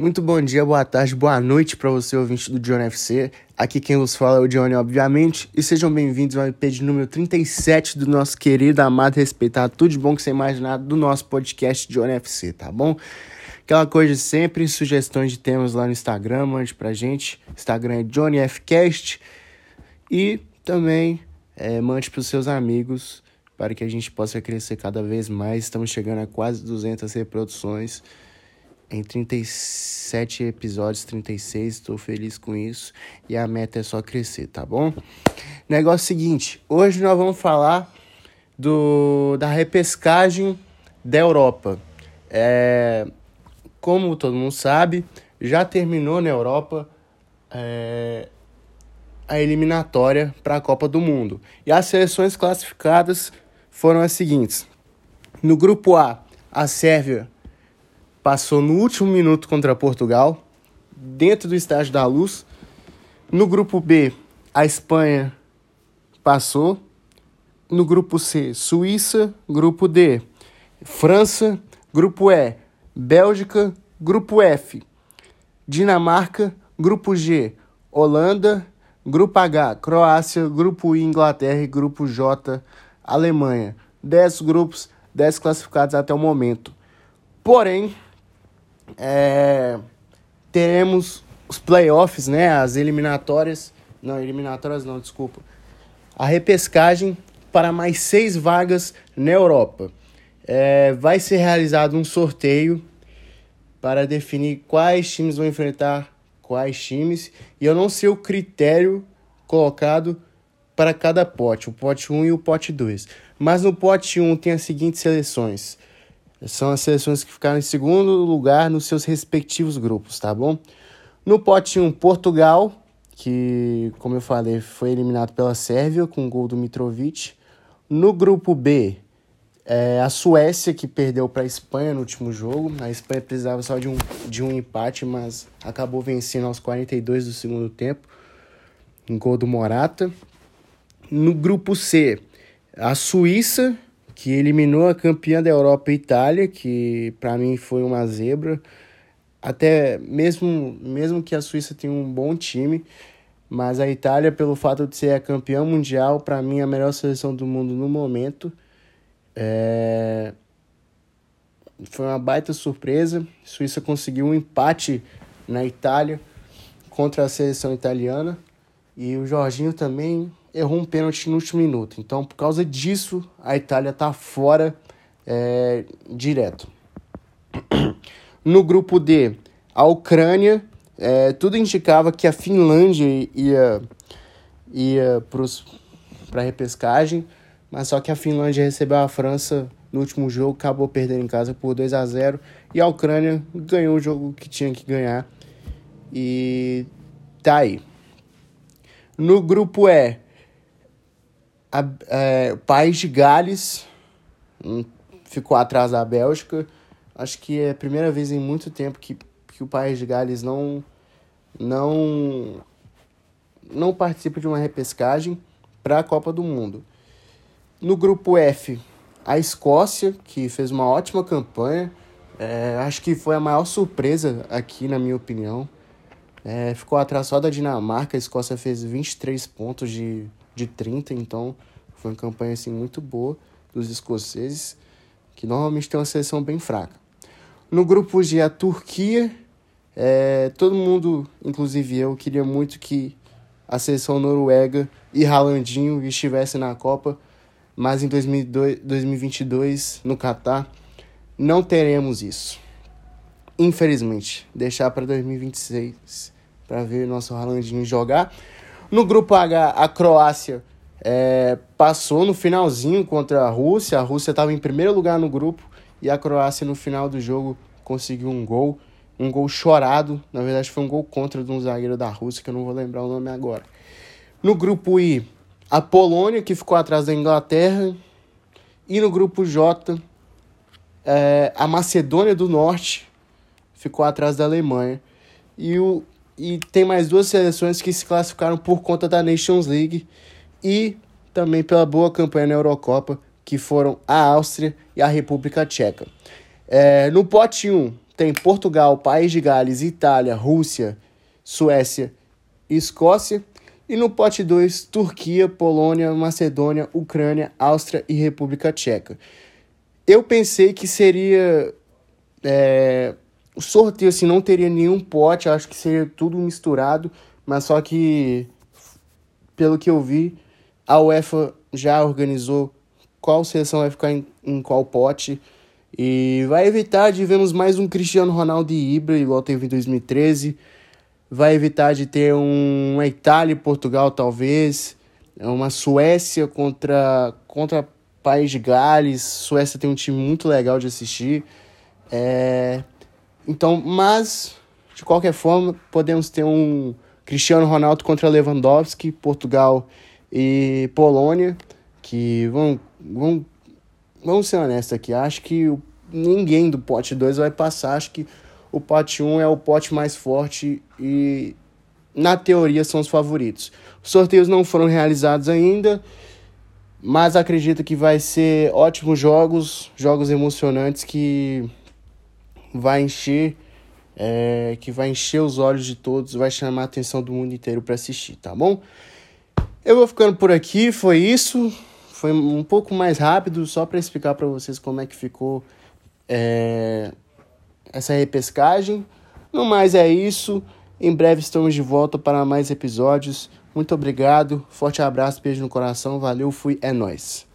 Muito bom dia, boa tarde, boa noite para você, ouvinte do John FC. Aqui quem nos fala é o Johnny, obviamente. E sejam bem-vindos ao EP de número 37 do nosso querido, amado, respeitado, tudo de bom que você imaginar do nosso podcast John FC, tá bom? Aquela coisa sempre, sugestões de temas lá no Instagram, mande pra gente. Instagram é JohnnyFcast. E também é, mande pros seus amigos para que a gente possa crescer cada vez mais. Estamos chegando a quase 200 reproduções em 37 episódios, 36, estou feliz com isso. E a meta é só crescer, tá bom? Negócio seguinte, hoje nós vamos falar do, da repescagem da Europa. É, como todo mundo sabe, já terminou na Europa é, a eliminatória para a Copa do Mundo. E as seleções classificadas foram as seguintes. No grupo A, a Sérvia passou no último minuto contra Portugal, dentro do Estádio da Luz. No grupo B, a Espanha passou. No grupo C, Suíça. Grupo D, França. Grupo E, Bélgica. Grupo F, Dinamarca. Grupo G, Holanda. Grupo H, Croácia. Grupo I, Inglaterra. E grupo J, Alemanha. 10 grupos, 10 classificados até o momento. Porém, é, teremos os playoffs, né? As eliminatórias. Não, eliminatórias não, desculpa. A repescagem para mais seis vagas na Europa. É, vai ser realizado um sorteio para definir quais times vão enfrentar quais times. E eu não sei o critério colocado para cada pote, o pote 1 e o pote 2. Mas no pote 1 tem as seguintes seleções. São as seleções que ficaram em segundo lugar nos seus respectivos grupos, tá bom? No pote 1, Portugal, que, como eu falei, foi eliminado pela Sérvia com o gol do Mitrovic. No grupo B, é, a Suécia, que perdeu para a Espanha no último jogo. A Espanha precisava só de um, de um empate, mas acabou vencendo aos 42 do segundo tempo. Um gol do Morata. No grupo C, a Suíça que eliminou a campeã da Europa Itália, que para mim foi uma zebra. Até mesmo, mesmo que a Suíça tenha um bom time, mas a Itália, pelo fato de ser a campeã mundial, para mim a melhor seleção do mundo no momento. É... Foi uma baita surpresa. A Suíça conseguiu um empate na Itália contra a seleção italiana. E o Jorginho também errou um pênalti no último minuto. Então, por causa disso, a Itália está fora é, direto. No grupo D, a Ucrânia, é, tudo indicava que a Finlândia ia, ia para a repescagem, mas só que a Finlândia recebeu a França no último jogo, acabou perdendo em casa por 2 a 0 e a Ucrânia ganhou o jogo que tinha que ganhar. E tá aí. No grupo E, a, é, o país de Gales hum, ficou atrás da Bélgica. Acho que é a primeira vez em muito tempo que, que o país de Gales não, não, não participa de uma repescagem para a Copa do Mundo. No grupo F, a Escócia, que fez uma ótima campanha. É, acho que foi a maior surpresa aqui, na minha opinião. É, ficou atrás só da Dinamarca. A Escócia fez 23 pontos de de 30, então foi uma campanha assim muito boa dos escoceses, que normalmente tem uma seleção bem fraca. No grupo G, a Turquia, é, todo mundo, inclusive eu, queria muito que a seleção noruega e Ralandinho estivessem na Copa, mas em 2002, 2022, no Catar, não teremos isso. Infelizmente, deixar para 2026 para ver nosso Ralandinho jogar. No grupo H, a Croácia é, passou no finalzinho contra a Rússia. A Rússia estava em primeiro lugar no grupo e a Croácia, no final do jogo, conseguiu um gol. Um gol chorado. Na verdade, foi um gol contra de um zagueiro da Rússia, que eu não vou lembrar o nome agora. No grupo I, a Polônia, que ficou atrás da Inglaterra. E no grupo J, é, a Macedônia do Norte ficou atrás da Alemanha. E o, e tem mais duas seleções que se classificaram por conta da Nations League e também pela boa campanha na Eurocopa, que foram a Áustria e a República Tcheca. É, no pote 1, tem Portugal, País de Gales, Itália, Rússia, Suécia e Escócia. E no pote 2, Turquia, Polônia, Macedônia, Ucrânia, Áustria e República Tcheca. Eu pensei que seria. É, o sorteio assim, não teria nenhum pote, acho que seria tudo misturado, mas só que, pelo que eu vi, a UEFA já organizou qual seleção vai ficar em, em qual pote. E vai evitar de vermos mais um Cristiano Ronaldo e Ibra, igual teve em 2013. Vai evitar de ter um, uma Itália e Portugal, talvez. Uma Suécia contra, contra País de Gales. Suécia tem um time muito legal de assistir. É... Então, mas, de qualquer forma, podemos ter um Cristiano Ronaldo contra Lewandowski, Portugal e Polônia, que vão, vão vamos ser honestos aqui, acho que ninguém do pote 2 vai passar. Acho que o pote 1 um é o pote mais forte e, na teoria, são os favoritos. Os sorteios não foram realizados ainda, mas acredito que vai ser ótimos jogos, jogos emocionantes que vai encher. É, que vai encher os olhos de todos, vai chamar a atenção do mundo inteiro para assistir, tá bom? Eu vou ficando por aqui, foi isso foi um pouco mais rápido, só para explicar para vocês como é que ficou é, essa repescagem. No mais é isso. Em breve estamos de volta para mais episódios. Muito obrigado, forte abraço, beijo no coração, valeu, fui, é nóis.